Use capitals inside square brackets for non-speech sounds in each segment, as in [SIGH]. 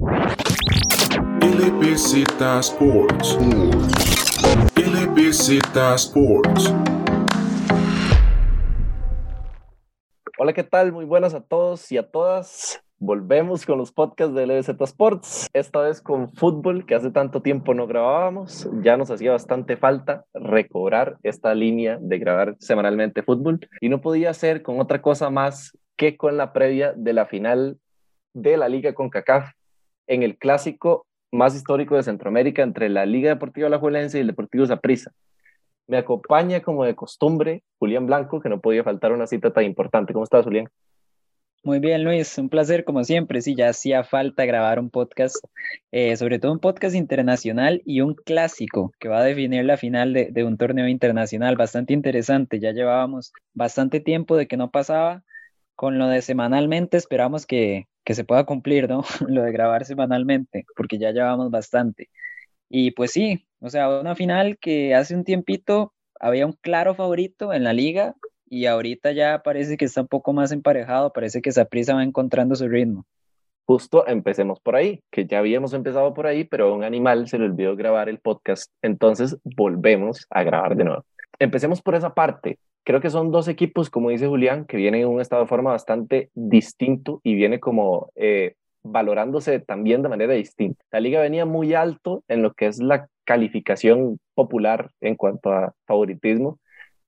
LBZ Sports. LBZ Sports. Hola, ¿qué tal? Muy buenas a todos y a todas. Volvemos con los podcasts de LBZ Sports, esta vez con fútbol, que hace tanto tiempo no grabábamos. Ya nos hacía bastante falta recobrar esta línea de grabar semanalmente fútbol y no podía ser con otra cosa más que con la previa de la final de la Liga CONCACAF en el clásico más histórico de Centroamérica entre la Liga Deportiva Alajuelense y el Deportivo Zaprisa. Me acompaña como de costumbre Julián Blanco, que no podía faltar una cita tan importante. ¿Cómo estás, Julián? Muy bien, Luis, un placer como siempre. Sí, ya hacía falta grabar un podcast, eh, sobre todo un podcast internacional y un clásico que va a definir la final de, de, un torneo internacional bastante interesante. Ya llevábamos bastante tiempo de que no pasaba. Con lo de semanalmente esperamos que, que se pueda cumplir, ¿no? [LAUGHS] lo de grabar semanalmente, porque ya llevamos bastante. Y pues sí, o sea, una final que hace un tiempito había un claro favorito en la liga y ahorita ya parece que está un poco más emparejado, parece que prisa va encontrando su ritmo. Justo empecemos por ahí, que ya habíamos empezado por ahí, pero a un animal se le olvidó grabar el podcast, entonces volvemos a grabar de nuevo. Empecemos por esa parte. Creo que son dos equipos, como dice Julián, que vienen en un estado de forma bastante distinto y viene como eh, valorándose también de manera distinta. La liga venía muy alto en lo que es la calificación popular en cuanto a favoritismo,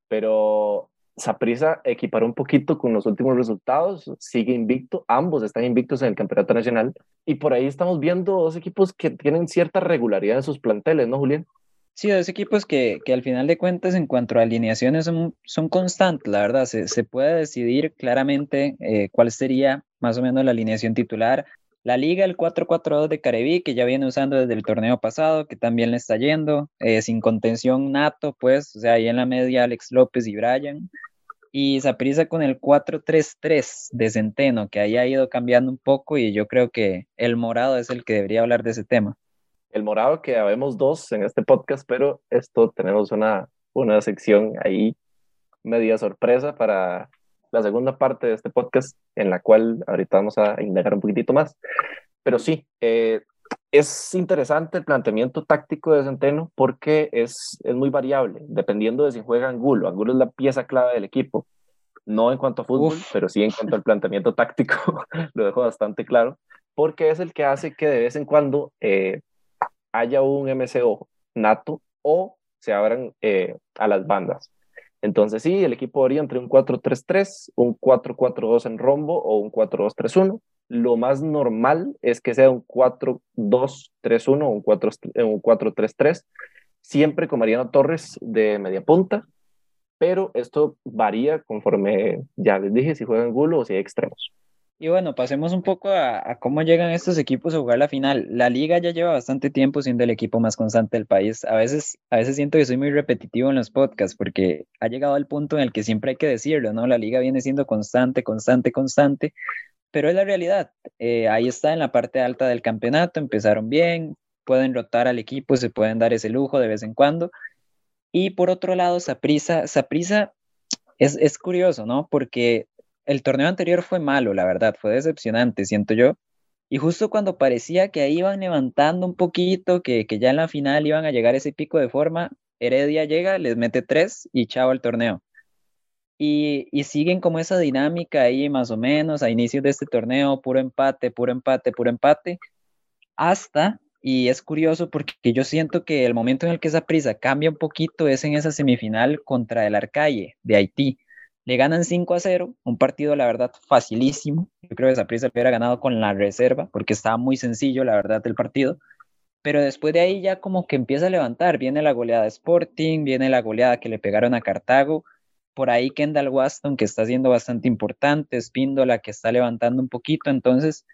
pero Saprisa equiparó un poquito con los últimos resultados, sigue invicto, ambos están invictos en el campeonato nacional y por ahí estamos viendo dos equipos que tienen cierta regularidad en sus planteles, ¿no, Julián? Sí, dos equipos que, que al final de cuentas en cuanto a alineaciones son, son constantes, la verdad, se, se puede decidir claramente eh, cuál sería más o menos la alineación titular. La liga, el 4-4-2 de Careví, que ya viene usando desde el torneo pasado, que también le está yendo, eh, sin contención nato, pues, o sea, ahí en la media Alex López y Brian. Y Saprisa con el 4-3-3 de Centeno, que ahí ha ido cambiando un poco y yo creo que el morado es el que debería hablar de ese tema. El morado, que habemos dos en este podcast, pero esto tenemos una, una sección ahí media sorpresa para la segunda parte de este podcast, en la cual ahorita vamos a indagar un poquitito más. Pero sí, eh, es interesante el planteamiento táctico de Centeno porque es, es muy variable, dependiendo de si juega Angulo. Angulo es la pieza clave del equipo, no en cuanto a fútbol, pero sí en cuanto al planteamiento [LAUGHS] táctico, lo dejo bastante claro, porque es el que hace que de vez en cuando eh, haya un MCO nato o se abran eh, a las bandas. Entonces sí, el equipo varía entre un 4-3-3, un 4-4-2 en rombo o un 4-2-3-1. Lo más normal es que sea un 4-2-3-1 o un 4-3-3, siempre con Mariano Torres de media punta, pero esto varía conforme, ya les dije, si juegan gulo o si hay extremos. Y bueno, pasemos un poco a, cómo llegan estos equipos a jugar la final. La liga ya lleva bastante tiempo siendo el equipo más constante del país. A veces, a veces siento que soy muy repetitivo en los podcasts porque ha llegado al punto en el que siempre hay que decirlo, ¿no? La liga viene siendo constante, constante, constante, pero es la realidad. Eh, ahí está en la parte alta del campeonato, empezaron bien, pueden rotar al equipo, se pueden dar ese lujo de vez en cuando. Y por otro lado, Saprisa, Saprisa es, es curioso, ¿no? Porque el torneo anterior fue malo, la verdad, fue decepcionante, siento yo. Y justo cuando parecía que ahí iban levantando un poquito, que, que ya en la final iban a llegar ese pico de forma, Heredia llega, les mete tres y chao al torneo. Y, y, siguen como esa dinámica ahí más o menos a inicios de este torneo, puro empate, puro empate, puro empate, hasta, y es curioso porque yo siento que el momento en el que esa prisa cambia un poquito es en esa semifinal contra el Arcaye de Haití le ganan 5 a 0, un partido, la verdad, facilísimo. Yo creo que Saprissa hubiera ganado con la reserva, porque estaba muy sencillo, la verdad, el partido. Pero después de ahí ya como que empieza a levantar. Viene la goleada de Sporting, viene la goleada que le pegaron a Cartago. Por ahí Kendall Waston, que está siendo bastante importante, Espíndola, que está levantando un poquito. Entonces,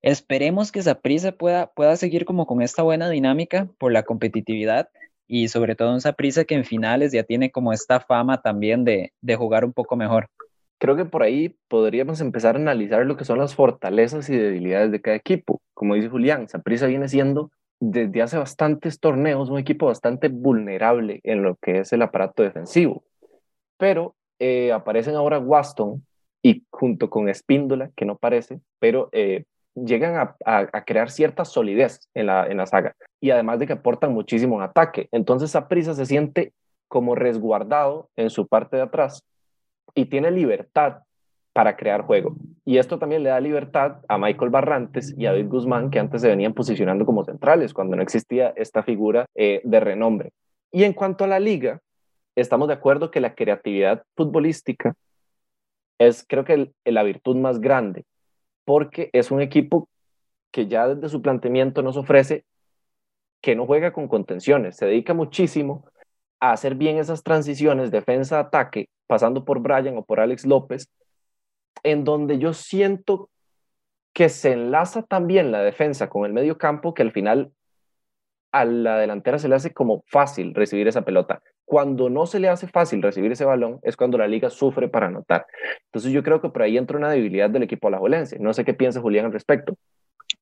esperemos que Saprissa pueda, pueda seguir como con esta buena dinámica por la competitividad y sobre todo en prisa que en finales ya tiene como esta fama también de, de jugar un poco mejor. Creo que por ahí podríamos empezar a analizar lo que son las fortalezas y debilidades de cada equipo. Como dice Julián, Saprissa viene siendo desde hace bastantes torneos un equipo bastante vulnerable en lo que es el aparato defensivo. Pero eh, aparecen ahora Waston y junto con Espíndola, que no parece, pero eh, llegan a, crear cierta solidez en la, en la saga y además de que aportan muchísimo ataque. Entonces prisa se siente como resguardado en su parte de atrás y tiene libertad para crear juego. Y esto también le da libertad a Michael Barrantes y a David Guzmán, que antes se venían posicionando como centrales, cuando no existía esta figura eh, de renombre. Y en cuanto a la liga, estamos de acuerdo que la creatividad futbolística es creo que la virtud más grande, porque es un equipo que ya desde su planteamiento nos ofrece que no juega con contenciones, se dedica muchísimo a hacer bien esas transiciones defensa-ataque, pasando por Brian o por Alex López, en donde yo siento que se enlaza también la defensa con el medio campo, que al final a la delantera se le hace como fácil recibir esa pelota. Cuando no se le hace fácil recibir ese balón es cuando la liga sufre para anotar. Entonces yo creo que por ahí entra una debilidad del equipo alajuelense. No sé qué piensa Julián al respecto.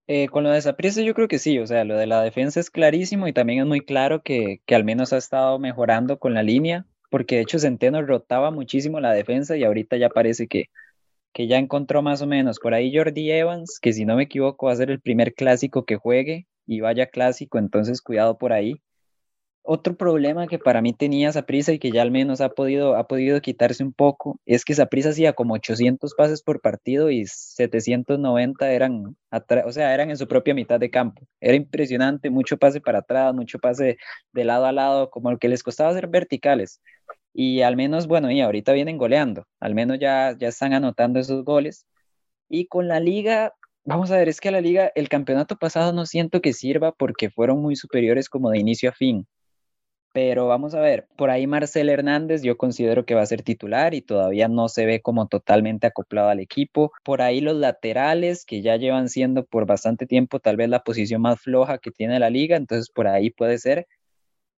Eh, con lo de Saprissa yo creo que sí, o sea, lo de la defensa es clarísimo y también es muy claro que, que al menos ha estado mejorando con la línea, porque de hecho Centeno rotaba muchísimo la defensa y ahorita ya parece que, que ya encontró más o menos. Por ahí Jordi Evans, que si no me equivoco va a ser el primer clásico que juegue y vaya clásico, entonces cuidado por ahí. Otro problema que para mí tenía prisa y que ya al menos ha podido, ha podido quitarse un poco es que prisa hacía como 800 pases por partido y 790 eran, o sea, eran en su propia mitad de campo. Era impresionante, mucho pase para atrás, mucho pase de lado a lado, como el que les costaba hacer verticales. Y al menos, bueno, y ahorita vienen goleando, al menos ya, ya están anotando esos goles. Y con la liga, vamos a ver, es que la liga, el campeonato pasado no siento que sirva porque fueron muy superiores como de inicio a fin. Pero vamos a ver, por ahí Marcel Hernández yo considero que va a ser titular y todavía no se ve como totalmente acoplado al equipo. Por ahí los laterales que ya llevan siendo por bastante tiempo tal vez la posición más floja que tiene la liga, entonces por ahí puede ser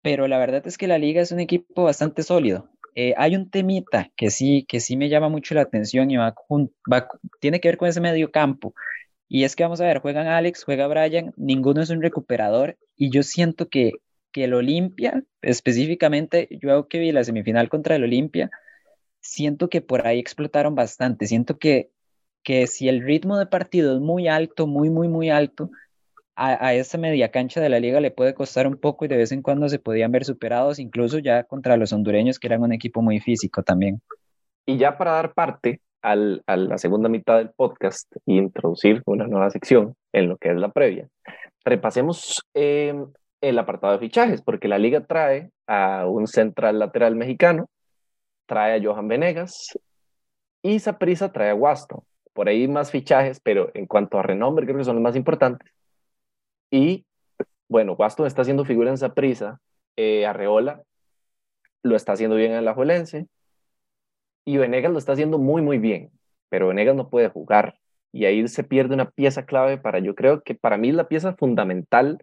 pero la verdad es que la liga es un equipo bastante sólido. Eh, hay un temita que sí, que sí me llama mucho la atención y va, tiene que ver con ese medio campo. Y es que vamos a ver, juegan Alex, juega Brian, ninguno es un recuperador y yo siento que, que el Olimpia, específicamente, yo que vi la semifinal contra el Olimpia, siento que por ahí explotaron bastante, siento que, que si el ritmo de partido es muy alto, muy, muy, muy alto, a, esa media cancha de la liga le puede costar un poco y de vez en cuando se podían ver superados, incluso ya contra los hondureños, que eran un equipo muy físico también. Y ya para dar parte al, a la segunda mitad del podcast e introducir una nueva sección en lo que es la previa, repasemos em, el apartado de fichajes, porque la liga trae a un central lateral mexicano, trae a Johan Venegas y Saprisa trae a Guasto. Por ahí más fichajes, pero en cuanto a renombre creo que son los más importantes. Y bueno, Waston está haciendo figura en esa prisa, eh, Arreola lo está haciendo bien en la Juelense y Venegas lo está haciendo muy, muy bien, pero Venegas no puede jugar y ahí se pierde una pieza clave para, yo creo que para mí es la pieza fundamental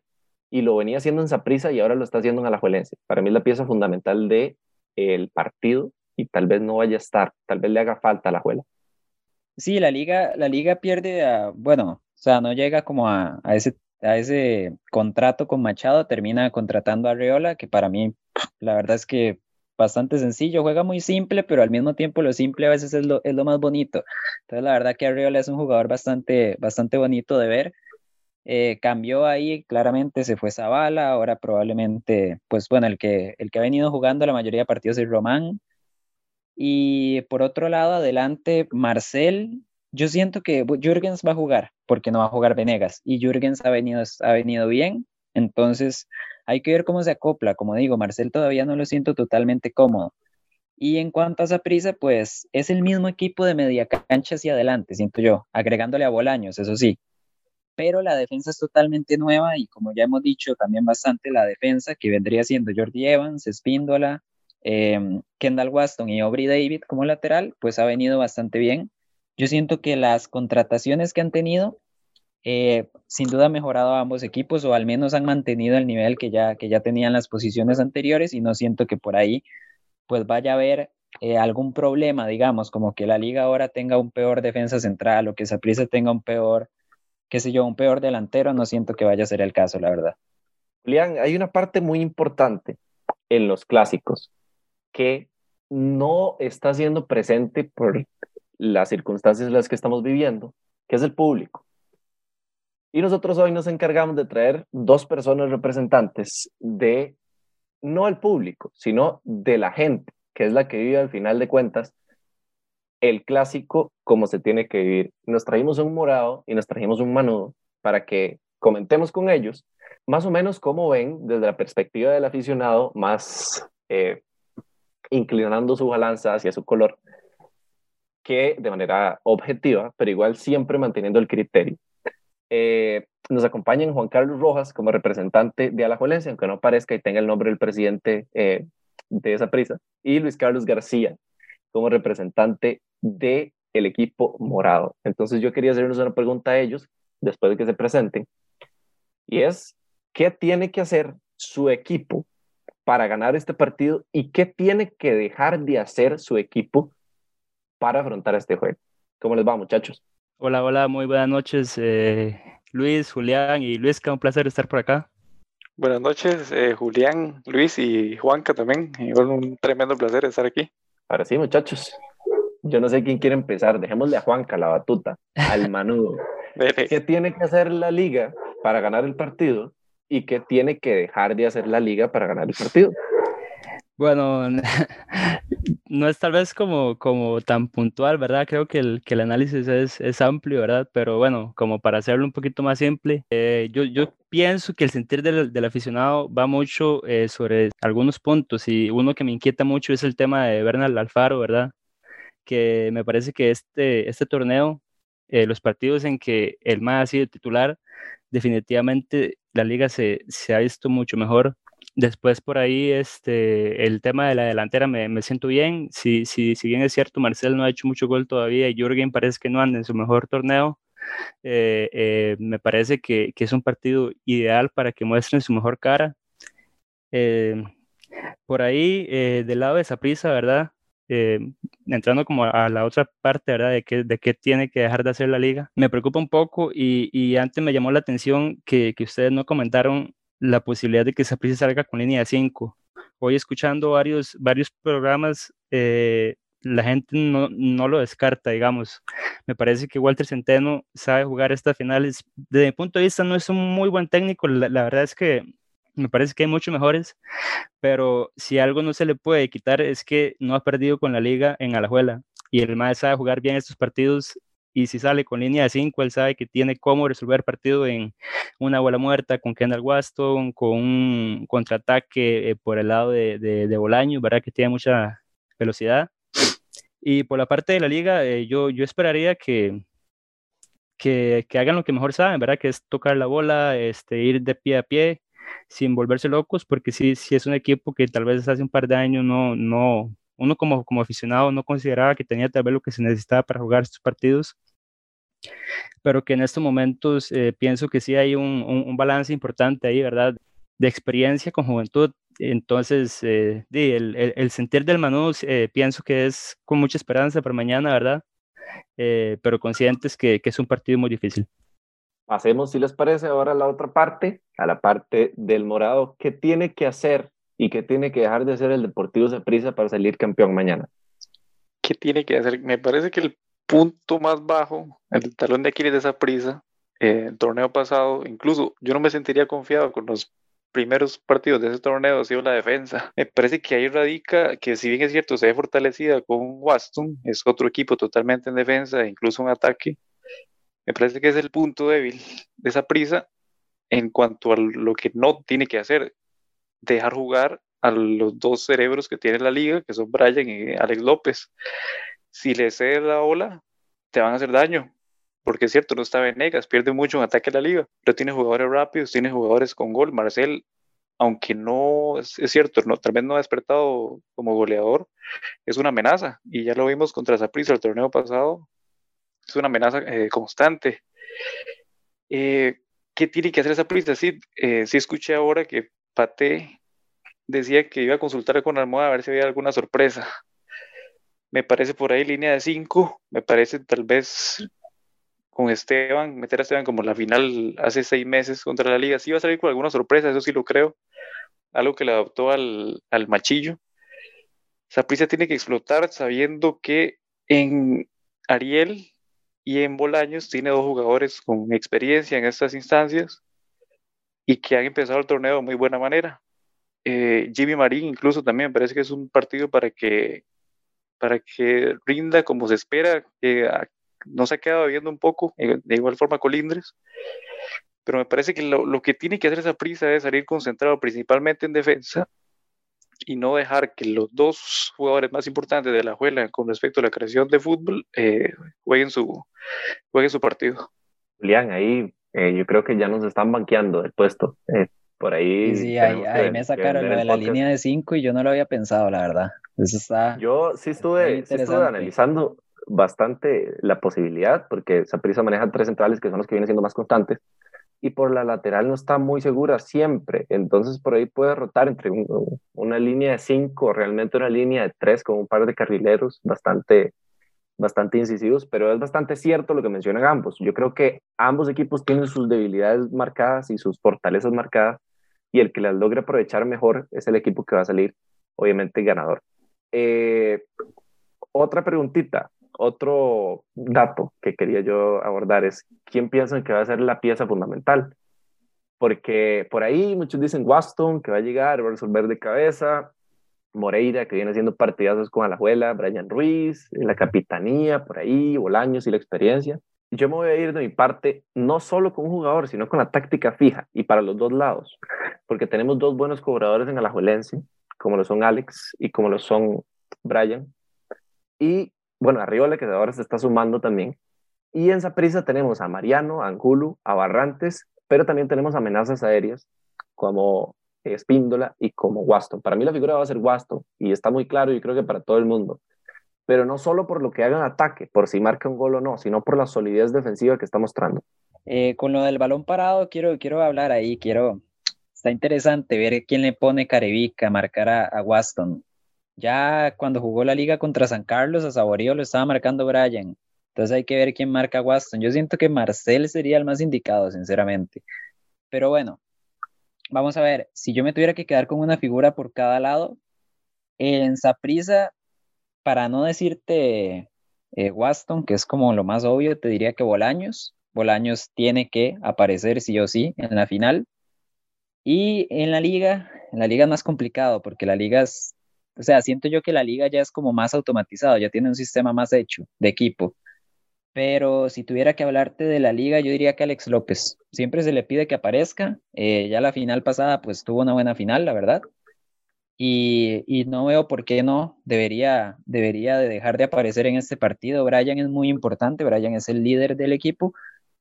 y lo venía haciendo en prisa y ahora lo está haciendo en Alajuelense. Para mí es la pieza fundamental de el partido y tal vez no vaya a estar, tal vez le haga falta a la Juela. Sí, la liga, la liga pierde, a, bueno, o sea, no llega como a, a ese a ese contrato con Machado, termina contratando a Arreola, que para mí la verdad es que bastante sencillo, juega muy simple, pero al mismo tiempo lo simple a veces es lo, es lo más bonito. Entonces la verdad que Arreola es un jugador bastante, bastante bonito de ver. Eh, cambió ahí, claramente se fue Zavala, ahora probablemente, pues bueno, el que, el que ha venido jugando la mayoría de partidos es Román. Y por otro lado, adelante, Marcel, yo siento que Jürgens va a jugar, porque no va a jugar Venegas, y Jürgens ha venido, ha venido bien, entonces hay que ver cómo se acopla. Como digo, Marcel todavía no lo siento totalmente cómodo. Y en cuanto a esa prisa, pues es el mismo equipo de media cancha hacia adelante, siento yo, agregándole a Bolaños, eso sí. Pero la defensa es totalmente nueva y como ya hemos dicho también bastante, la defensa que vendría siendo Jordi Evans, Espíndola, em, Kendall Waston y Aubrey David como lateral, pues ha venido bastante bien. Yo siento que las contrataciones que han tenido, eh, sin duda han mejorado a ambos equipos o al menos han mantenido el nivel que ya, que ya tenían las posiciones anteriores y no siento que por ahí pues vaya a haber eh, algún problema, digamos, como que la liga ahora tenga un peor defensa central o que Saprissa tenga un peor, qué sé yo, un peor delantero, no siento que vaya a ser el caso, la verdad. Julián, hay una parte muy importante en los clásicos que no está siendo presente por las circunstancias en las que estamos viviendo, que es el público. Y nosotros hoy nos encargamos de traer dos personas representantes de, no el público, sino de la gente, que es la que vive al final de cuentas el clásico como se tiene que vivir. Nos trajimos un morado y nos trajimos un manudo para que comentemos con ellos más o menos cómo ven desde la perspectiva del aficionado, más eh, inclinando su balanza hacia su color, que de manera objetiva, pero igual siempre manteniendo el criterio. Eh, nos acompaña Juan Carlos Rojas como representante de Alajuelense, aunque no parezca y tenga el nombre del presidente eh, de esa prisa, y Luis Carlos García como representante de el equipo morado. Entonces yo quería hacerles una pregunta a ellos después de que se presenten, y es, ¿qué tiene que hacer su equipo para ganar este partido y qué tiene que dejar de hacer su equipo para afrontar este juego? ¿Cómo les va, muchachos? Hola, hola, muy buenas noches, eh, Luis, Julián y Luis, que un placer estar por acá. Buenas noches, eh, Julián, Luis y Juanca también. Igual un tremendo placer estar aquí. Ahora sí, muchachos. Yo no sé quién quiere empezar. Dejémosle a Juanca la batuta, al [LAUGHS] manudo. ¿Qué tiene que hacer la liga para ganar el partido y qué tiene que dejar de hacer la liga para ganar el partido? Bueno, [LAUGHS] no es tal vez como, como tan puntual, ¿verdad? Creo que el, que el análisis es, es amplio, ¿verdad? Pero bueno, como para hacerlo un poquito más simple, eh, yo, yo pienso que el sentir del, del aficionado va mucho eh, sobre algunos puntos y uno que me inquieta mucho es el tema de Bernal Alfaro, ¿verdad? Que me parece que este, este torneo, eh, los partidos en que el MAD ha sido titular, definitivamente la liga se, se ha visto mucho mejor Después por ahí este, el tema de la delantera me, me siento bien. Si, si, si, bien es cierto, Marcel no ha hecho mucho gol todavía y Jürgen parece que no anda en su mejor torneo, eh, eh, me parece que, que, es un partido ideal para que muestren su mejor cara. Por ahí, del lado de esa prisa, ¿verdad? Entrando como a la otra parte, ¿verdad? De qué, de qué tiene que dejar de hacer la liga. Me preocupa un poco y, antes me llamó la atención que, ustedes no comentaron la posibilidad de que Saprissa salga con línea de 5. Hoy escuchando varios, varios programas, eh, la gente no, no, lo descarta, digamos. Me parece que Walter Centeno sabe jugar estas finales. Desde mi punto de vista no es un muy buen técnico, la verdad es que me parece que hay muchos mejores, pero si algo no se le puede quitar es que no ha perdido con la liga en Alajuela y el MAE sabe jugar bien estos partidos y si sale con línea de 5, él sabe que tiene cómo resolver partido en una bola muerta con Kendall Waston, con un contraataque eh, por el lado de, de, de, Bolaño, ¿verdad? Que tiene mucha velocidad. Y por la parte de la liga, eh, yo, yo esperaría que, que, que, hagan lo que mejor saben, ¿verdad? Que es tocar la bola, este, ir de pie a pie, sin volverse locos, porque sí, sí es un equipo que tal vez hace un par de años no, no, uno como, como aficionado no consideraba que tenía tal vez lo que se necesitaba para jugar estos partidos pero que en estos momentos eh, pienso que sí hay un, un, balance importante ahí, ¿verdad? De experiencia con juventud. Entonces, eh, el, el, el, sentir del Manu eh, pienso que es con mucha esperanza para mañana, ¿verdad? Eh, pero conscientes que, que, es un partido muy difícil. Pasemos, si les parece, ahora a la otra parte, a la parte del morado. ¿Qué tiene que hacer y qué tiene que dejar de hacer el Deportivo Prisa para salir campeón mañana? ¿Qué tiene que hacer? Me parece que el punto más bajo, el talón de Aquiles de esa prisa, eh, el torneo pasado, incluso yo no me sentiría confiado con los primeros partidos de ese torneo ha sido la defensa. Me parece que ahí radica que si bien es cierto se ve fortalecida con Waston, es otro equipo totalmente en defensa, incluso un ataque. Me parece que es el punto débil de esa prisa en cuanto a lo que no tiene que hacer, dejar jugar a los dos cerebros que tiene la liga, que son Brian y Alex López si le cedes la ola, te van a hacer daño. Porque es cierto, no está Venegas, pierde mucho en ataque a la liga, pero tiene jugadores rápidos, tiene jugadores con gol. Marcel, aunque no es, cierto, no, tal vez no ha despertado como goleador, es una amenaza. Y ya lo vimos contra Zaprisa el torneo pasado, es una amenaza eh, constante. Eh, ¿Qué tiene que hacer esa prisa? Sí, eh, sí escuché ahora que Pate decía que iba a consultar con Almohada a ver si había alguna sorpresa me parece por ahí línea de 5, me parece tal vez con Esteban, meter a Esteban como la final hace seis meses contra la liga, sí va a salir con alguna sorpresa, eso sí lo creo, algo que le adoptó al, al machillo. Saprissa tiene que explotar sabiendo que en Ariel Y en Bolaños tiene dos jugadores con experiencia en estas instancias y que han empezado el torneo de muy buena manera. Eh, Jimmy Marín incluso también parece que es un partido para que, para que rinda como se espera, que ah, no se ha quedado viendo un poco, eh, de igual forma Colindres, pero me parece que lo, lo que tiene que hacer esa prisa es salir concentrado principalmente en defensa y no dejar que los dos jugadores más importantes de la juela con respecto a la creación de fútbol eh, jueguen, su, jueguen su partido. Julián, ahí eh, yo creo que ya nos están banqueando el puesto. Eh, por ahí. Sí, sí ahí, me sacaron lo de la línea de 5 y yo no lo había pensado, la verdad. Eso está. Yo sí estuve, sí estuve analizando bastante la posibilidad, porque Saprissa maneja tres centrales que son los que vienen siendo más constantes y por la lateral no está muy segura siempre. Entonces por ahí puede rotar entre una línea de cinco, realmente una línea de tres con un par de carrileros bastante, bastante incisivos, pero es bastante cierto lo que mencionan ambos. Yo creo que ambos equipos tienen sus debilidades marcadas y sus fortalezas marcadas y el que las logre aprovechar mejor es el equipo que va a salir, obviamente, ganador. Eh, otra preguntita otro dato que quería yo abordar es quién piensan que va a ser la pieza fundamental. Porque por ahí muchos dicen Waston, que va a llegar, va a resolver de cabeza, Moreira, que viene haciendo partidazos con Alajuela, Brian Ruiz, la capitanía, por ahí, Bolaños y la experiencia. Yo me voy a ir de mi parte no solo con un jugador, sino con la táctica fija y para los dos lados, porque tenemos dos buenos cobradores en Alajuelense, como lo son Alex y como lo son Brian. Y bueno, Arriola, que ahora se está sumando también. Y en Saprissa tenemos a Mariano, a Angulo, a Barrantes, pero también tenemos amenazas aéreas como Espíndola y como Waston. Para mí la figura va a ser Waston y está muy claro y creo que para todo el mundo. Pero no solo por lo que hagan ataque, por si marca un gol o no, sino por la solidez defensiva que está mostrando. Eh, con lo del balón parado, quiero, quiero hablar ahí, quiero... Está interesante ver quién le pone Carevica a marcar a, a Waston. Ya cuando jugó la liga contra San Carlos, a Saborío lo estaba marcando Brian. Entonces hay que ver quién marca a Waston. Yo siento que Marcel sería el más indicado, sinceramente. Pero bueno, vamos a ver. Si yo me tuviera que quedar con una figura por cada lado, en Saprisa, para no decirte eh, Waston, que es como lo más obvio, te diría que Bolaños. Bolaños tiene que aparecer sí o sí en la final. Y en la liga, en la liga es más complicado porque la liga es o sea, siento yo que la liga ya es como más automatizado, ya tiene un sistema más hecho de equipo. Pero si tuviera que hablarte de la liga, yo diría que Alex López. Siempre se le pide que aparezca. Eh, ya la final pasada, pues tuvo una buena final, la verdad. Y, no veo por qué no debería, debería de dejar de aparecer en este partido. Brian es muy importante, Brian es el líder del equipo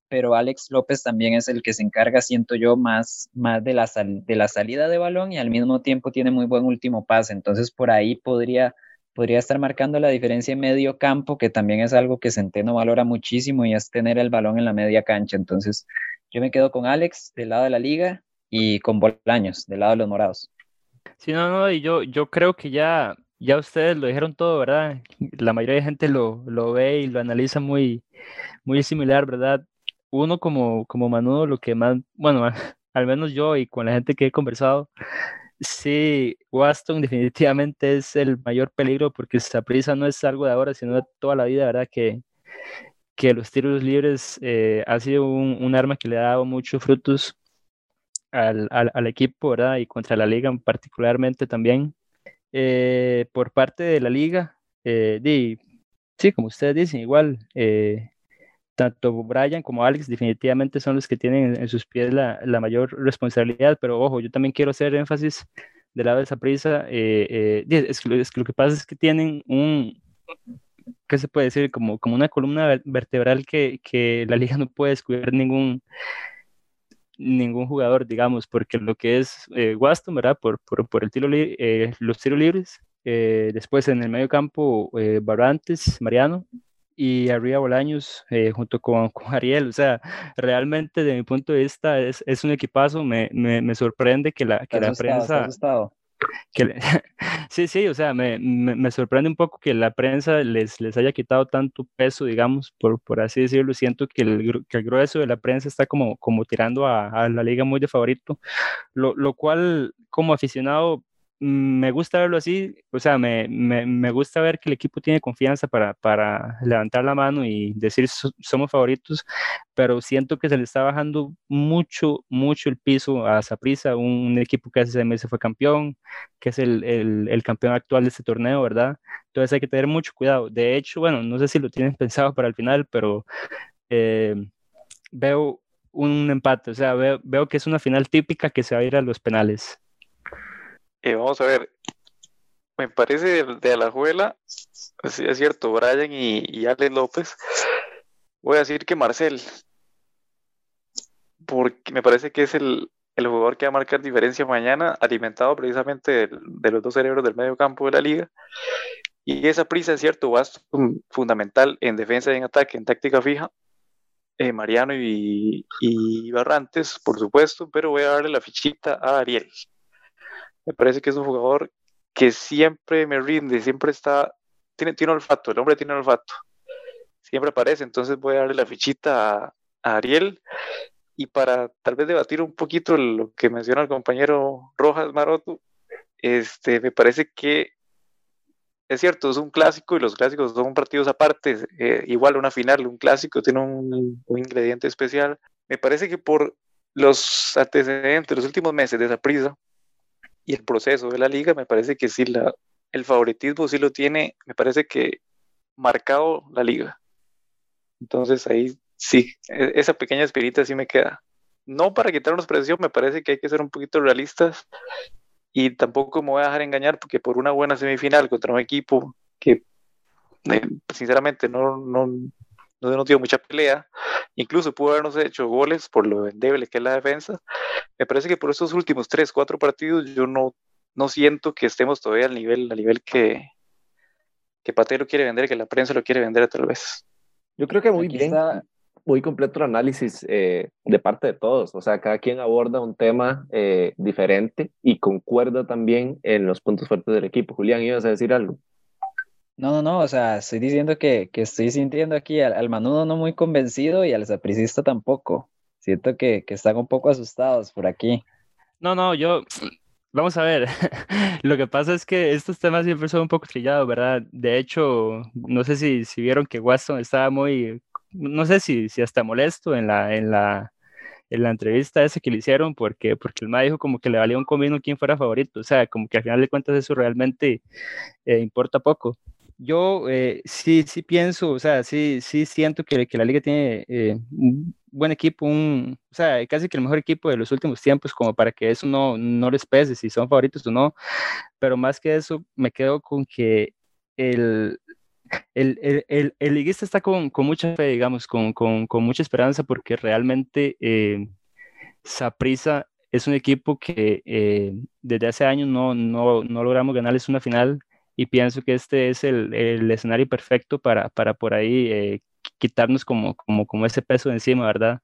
pero Alex López también es el que se encarga, siento yo, más, más de, la de la salida de balón y al mismo tiempo tiene muy buen último pase. Entonces por ahí podría, podría estar marcando la diferencia en medio campo, que también es algo que Centeno valora muchísimo y es tener el balón en la media cancha. Entonces yo me quedo con Alex del lado de la liga y con Bolaños del lado de los morados. Sí, no, no, y yo, yo creo que ya, ya ustedes lo dijeron todo, ¿verdad? La mayoría de gente lo, lo ve y lo analiza muy, muy similar, ¿verdad? Uno como, como Manudo, lo que más, bueno, [LAUGHS] al menos yo y con la gente que he conversado, sí, Waston definitivamente es el mayor peligro porque esa prisa no es algo de ahora, sino de toda la vida, ¿verdad? Que, que los tiros libres eh, ha sido un, un, arma que le ha dado muchos frutos al, al, al, equipo, ¿verdad? Y contra la liga particularmente también. Eh, por parte de la liga, eh, sí, como ustedes dicen, igual, eh, tanto Brian como Alex definitivamente son los que tienen en, sus pies la, mayor responsabilidad, pero ojo, yo también quiero hacer énfasis del lado de esa prisa, eh, eh, es, es, lo que pasa es que tienen un, ¿qué se puede decir? Como, como una columna vertebral que, que la liga no puede descubrir ningún ningún jugador, digamos, porque lo que es eh, Waston, ¿verdad? Por, por, por el tiro eh, los tiros libres, eh, después en el medio campo, eh, Barrantes, Mariano, y arriba Bolaños eh, junto con, [LAUGHS] con, Ariel. O sea, realmente de mi punto de vista es, es un equipazo. Me, me, me, sorprende que la, que la prensa... Que, [LAUGHS] sí, sí, o sea, me, me, sorprende un poco que la prensa les, les haya quitado tanto peso, digamos, por, por así decirlo. Siento que el, que el grueso de la prensa está como, como tirando a, a la liga muy de favorito, lo, lo cual como aficionado me gusta verlo así, o sea, me, me, me, gusta ver que el equipo tiene confianza para, para levantar la mano y decir somos favoritos, pero siento que se le está bajando mucho, mucho el piso a Saprissa, un, equipo que hace seis meses fue campeón, que es el, el, el, campeón actual de este torneo, ¿verdad? Entonces hay que tener mucho cuidado. De hecho, bueno, no sé si lo tienen [LAUGHS] pensado para el final, pero eh, veo un empate, o sea, veo, veo que es una final típica que se va a ir a los penales. Eh, vamos a ver, me parece de, Alajuela, es cierto, Brian y, y López, voy a decir que Marcel, porque me parece que es el, el jugador que va a marcar diferencia mañana, alimentado precisamente de, los dos cerebros del medio campo de la liga. Y esa prisa, es cierto, va a fundamental en defensa y en ataque, en táctica fija. Eh, Mariano y, y Barrantes, por supuesto, pero voy a darle la fichita a Ariel. Me parece que es un jugador que siempre me rinde, siempre está, tiene, tiene olfato, el hombre tiene olfato, siempre aparece, entonces voy a darle la fichita a, Ariel y para tal vez debatir un poquito lo que menciona el compañero Rojas Maroto, este, me parece que es cierto, es un clásico y los clásicos son partidos aparte, eh, igual una final, un clásico tiene un, un, ingrediente especial. Me parece que por los antecedentes, los últimos meses de esa prisa, y el proceso de la liga, me parece que sí, la, el favoritismo sí lo tiene, me parece que marcado la liga. Entonces ahí sí, e, esa pequeña espirita sí me queda. No para quitarnos presión, me parece que hay que ser un poquito realistas y tampoco me voy a dejar engañar porque por una buena semifinal contra un equipo que eh, sinceramente no, no, no, dio mucha pelea, incluso pudo habernos hecho goles por lo endeble que es la defensa. Me parece que por estos últimos tres, cuatro partidos yo no, no siento que estemos todavía al nivel, al nivel que, que Patero quiere vender, que la prensa lo quiere vender tal vez. Yo creo que muy bien, muy completo el análisis eh, de parte de todos. O sea, cada quien aborda un tema eh, diferente y concuerda también en los puntos fuertes del equipo. Julián, ¿ibas a decir algo? No, no, no, o sea, estoy diciendo que, que estoy sintiendo aquí al, al, manudo no muy convencido y al sapricista tampoco. Siento que, que están un poco asustados por aquí. No, no, yo, [SNIFFS] vamos a ver, [LAUGHS] lo que pasa es que estos temas siempre son un poco trillados, ¿verdad? De hecho, no sé si, si vieron que Waston estaba muy, no sé si, si hasta molesto en la, en la, en la entrevista esa que le hicieron, porque, porque el MA dijo como que le valía un comino quién fuera favorito, o sea, como que al final de cuentas eso realmente eh, importa poco yo eh, sí, sí pienso, o sea, sí, sí siento que, que la liga tiene eh, un buen equipo, un, o sea, casi que el mejor equipo de los últimos tiempos, como para que eso no, no les pese, si son favoritos o no, pero más que eso, me quedo con que el, el, el, el, liguista está con, con, mucha fe, digamos, con, con, con mucha esperanza, porque realmente eh, es un equipo que eh, desde hace años no, no, no logramos ganarles una final y pienso que este es el, el escenario perfecto para, para por ahí eh, quitarnos como, como, como ese peso de encima, ¿verdad?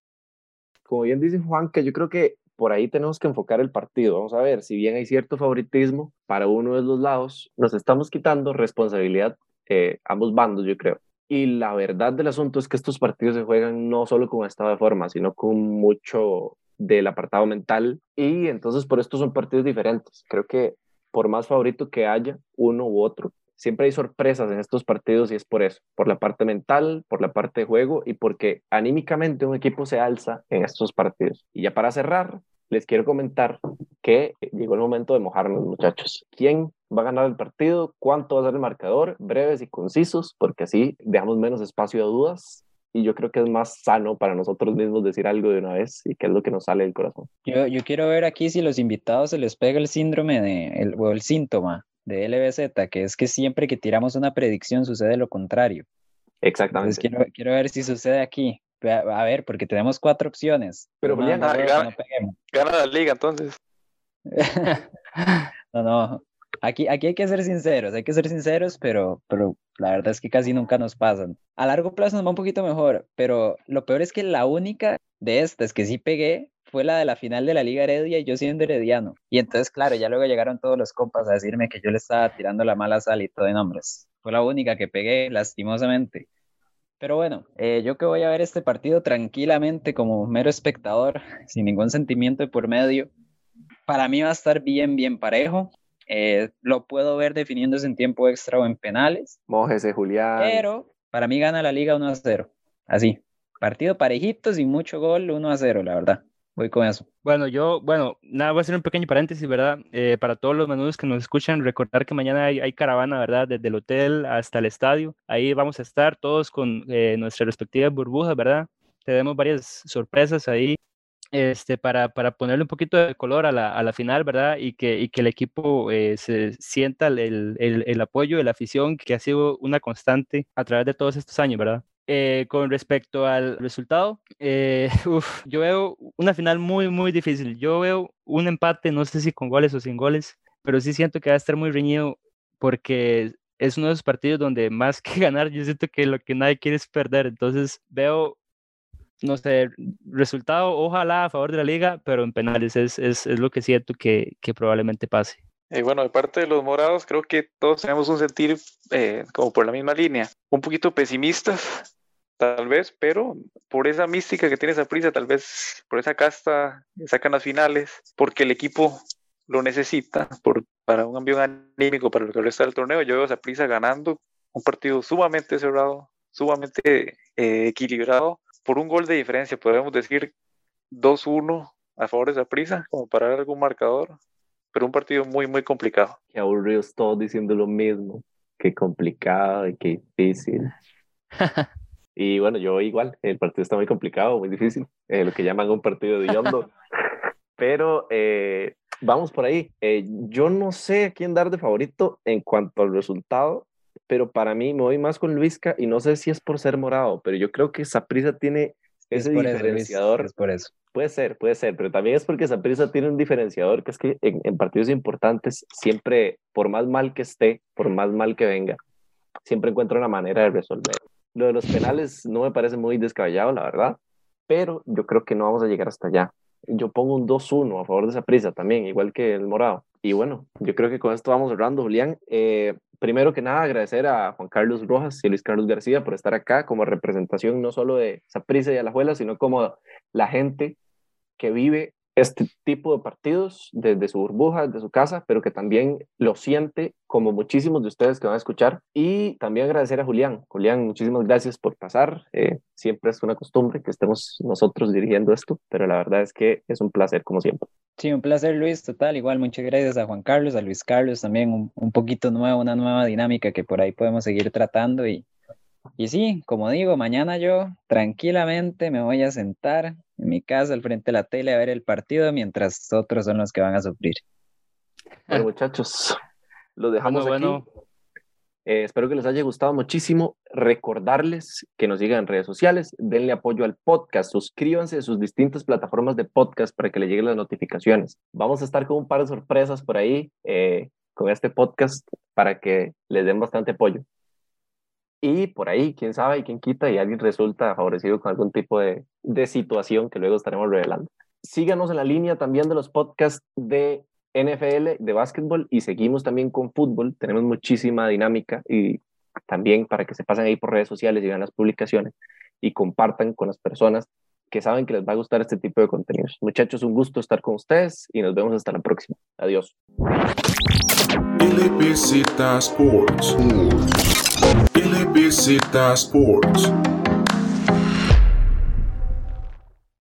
Como bien dice Juan, que yo creo que por ahí tenemos que enfocar el partido. Vamos a ver, si bien hay cierto favoritismo para uno de los lados, nos estamos quitando responsabilidad eh, ambos bandos, yo creo. Y la verdad del asunto es que estos partidos se juegan no solo con estado de forma, sino con mucho del apartado mental y entonces por esto son partidos diferentes. Creo que por más favorito que haya uno u otro, siempre hay sorpresas en estos partidos y es por eso, por la parte mental, por la parte de juego y porque anímicamente un equipo se alza en estos partidos. Y ya para cerrar, les quiero comentar que llegó el momento de mojarnos, muchachos. ¿Quién va a ganar el partido? ¿Cuánto va a ser el marcador? Breves y concisos, porque así dejamos menos espacio a dudas y yo creo que es más sano para nosotros mismos decir algo de una vez y que es lo que nos sale del corazón. Yo, yo quiero ver aquí si los invitados se les pega el síndrome de, el, o el síntoma de LBZ, que es que siempre que tiramos una predicción sucede lo contrario. Exactamente. quiero, quiero ver si sucede aquí. A, ver, porque tenemos cuatro opciones. Pero Julián, gana, gana la liga entonces. [LAUGHS] no, no, Aquí, aquí hay que ser sinceros, hay que ser sinceros, pero, pero la verdad es que casi nunca nos pasan. A largo plazo nos va un poquito mejor, pero lo peor es que la única de estas que sí pegué fue la de la final de la Liga Heredia y yo siendo herediano. Y entonces, claro, ya luego llegaron todos los compas a decirme que yo le estaba tirando la mala sal y todo de nombres. Fue la única que pegué, lastimosamente. Pero bueno, eh, yo que voy a ver este partido tranquilamente como mero espectador, [LAUGHS] sin ningún sentimiento de por medio, para mí va a estar bien, bien parejo Eh, lo puedo ver definiéndose en tiempo extra o en penales. Mójese, Julián. Pero para mí gana la liga 1 a 0. Así. Partido parejito, sin mucho gol, 1 a 0, la verdad. Voy con eso. Bueno, yo, bueno, nada, voy a hacer un pequeño paréntesis, ¿verdad? Eh, para todos los menudos que nos escuchan, recordar que mañana hay, hay, caravana, ¿verdad? Desde el hotel hasta el estadio. Ahí vamos a estar todos con eh, nuestras respectivas burbujas, ¿verdad? Tenemos varias sorpresas ahí este, para, para ponerle un poquito de color a la, a la final, ¿verdad? Y que, y que el equipo eh, se sienta el, el, el, apoyo de la afición que ha sido una constante a través de todos estos años, ¿verdad? Eh, con respecto al resultado, eh, [LAUGHS] uf, yo veo una final muy, muy difícil. Yo veo un empate, no sé si con goles o sin goles, pero sí siento que va a estar muy reñido porque es uno de esos partidos donde más [LAUGHS] que ganar, yo siento que lo que nadie quiere es perder. Entonces veo no sé, resultado ojalá a favor de la liga, pero en penales es, es, es lo que siento que, que probablemente pase. Eh, bueno, de parte de los morados, creo que todos tenemos un sentir eh, como por la misma línea, un poquito pesimistas, tal vez, pero por esa mística que tiene esa prisa, tal vez por esa casta, sacan las finales, porque el equipo lo necesita por, para un ambiente anímico para lo que resta del torneo. Yo veo a prisa ganando un partido sumamente cerrado, sumamente eh, equilibrado por un gol de diferencia, podemos decir 2-1 a favor de prisa, como para algún marcador, pero un partido muy, muy complicado. Qué aburridos todos diciendo lo mismo, qué complicado y qué difícil. [LAUGHS] y bueno, yo igual, el partido está muy complicado, muy difícil, eh, lo que llaman un partido de hondo. [LAUGHS] pero eh, vamos por ahí. Eh, yo no sé a quién dar de favorito en cuanto al resultado, pero para mí me voy más con Luisca y no sé si es por ser morado, pero yo creo que Saprisa tiene ese diferenciador. Eso, es por eso. Puede ser, puede ser, pero también es porque Saprisa tiene un diferenciador que es que en, en, partidos importantes siempre, por más mal que esté, por más mal que venga, siempre encuentra una manera de resolver. Lo de los penales no me parece muy descabellado, la verdad, pero yo creo que no vamos a llegar hasta allá. Yo pongo un 2-1 a favor de Saprisa también, igual que el morado. Y bueno, yo creo que con esto vamos cerrando, Julián. Eh, primero que nada, agradecer a Juan Carlos Rojas y Luis Carlos García por estar acá como representación no solo de Saprissa y Alajuela, sino como la gente que vive este tipo de partidos desde su burbuja, desde su casa, pero que también lo siente como muchísimos de ustedes que van a escuchar. Y también agradecer a Julián. Julián, muchísimas gracias por pasar. Eh, siempre es una costumbre que estemos nosotros dirigiendo esto, pero la verdad es que es un placer como siempre. Sí, un placer Luis, total. Igual muchas gracias a Juan Carlos, a Luis Carlos también, un, un poquito nuevo, una nueva dinámica que por ahí podemos seguir tratando y, y sí, como digo, mañana yo tranquilamente me voy a sentar en mi casa al frente de la tele a ver el partido mientras otros son los que van a sufrir. Bueno, [LAUGHS] muchachos, lo dejamos bueno, aquí. Bueno. Eh, espero que les haya gustado muchísimo. Recordarles que nos sigan en redes sociales, denle apoyo al podcast, suscríbanse a sus distintas plataformas de podcast para que le lleguen las notificaciones. Vamos a estar con un par de sorpresas por ahí eh, con este podcast para que les den bastante apoyo. Y por ahí, quién sabe y quién quita, y alguien resulta favorecido con algún tipo de, de situación que luego estaremos revelando. Síganos en la línea también de los podcasts de NFL, de básquetbol, y seguimos también con fútbol. Tenemos muchísima dinámica y también para que se pasen ahí por redes sociales y vean las publicaciones y compartan con las personas que saben que les va a gustar este tipo de contenidos. Muchachos, un gusto estar con ustedes y nos vemos hasta la próxima. Adiós. LBZ Sports. LBZ Sports.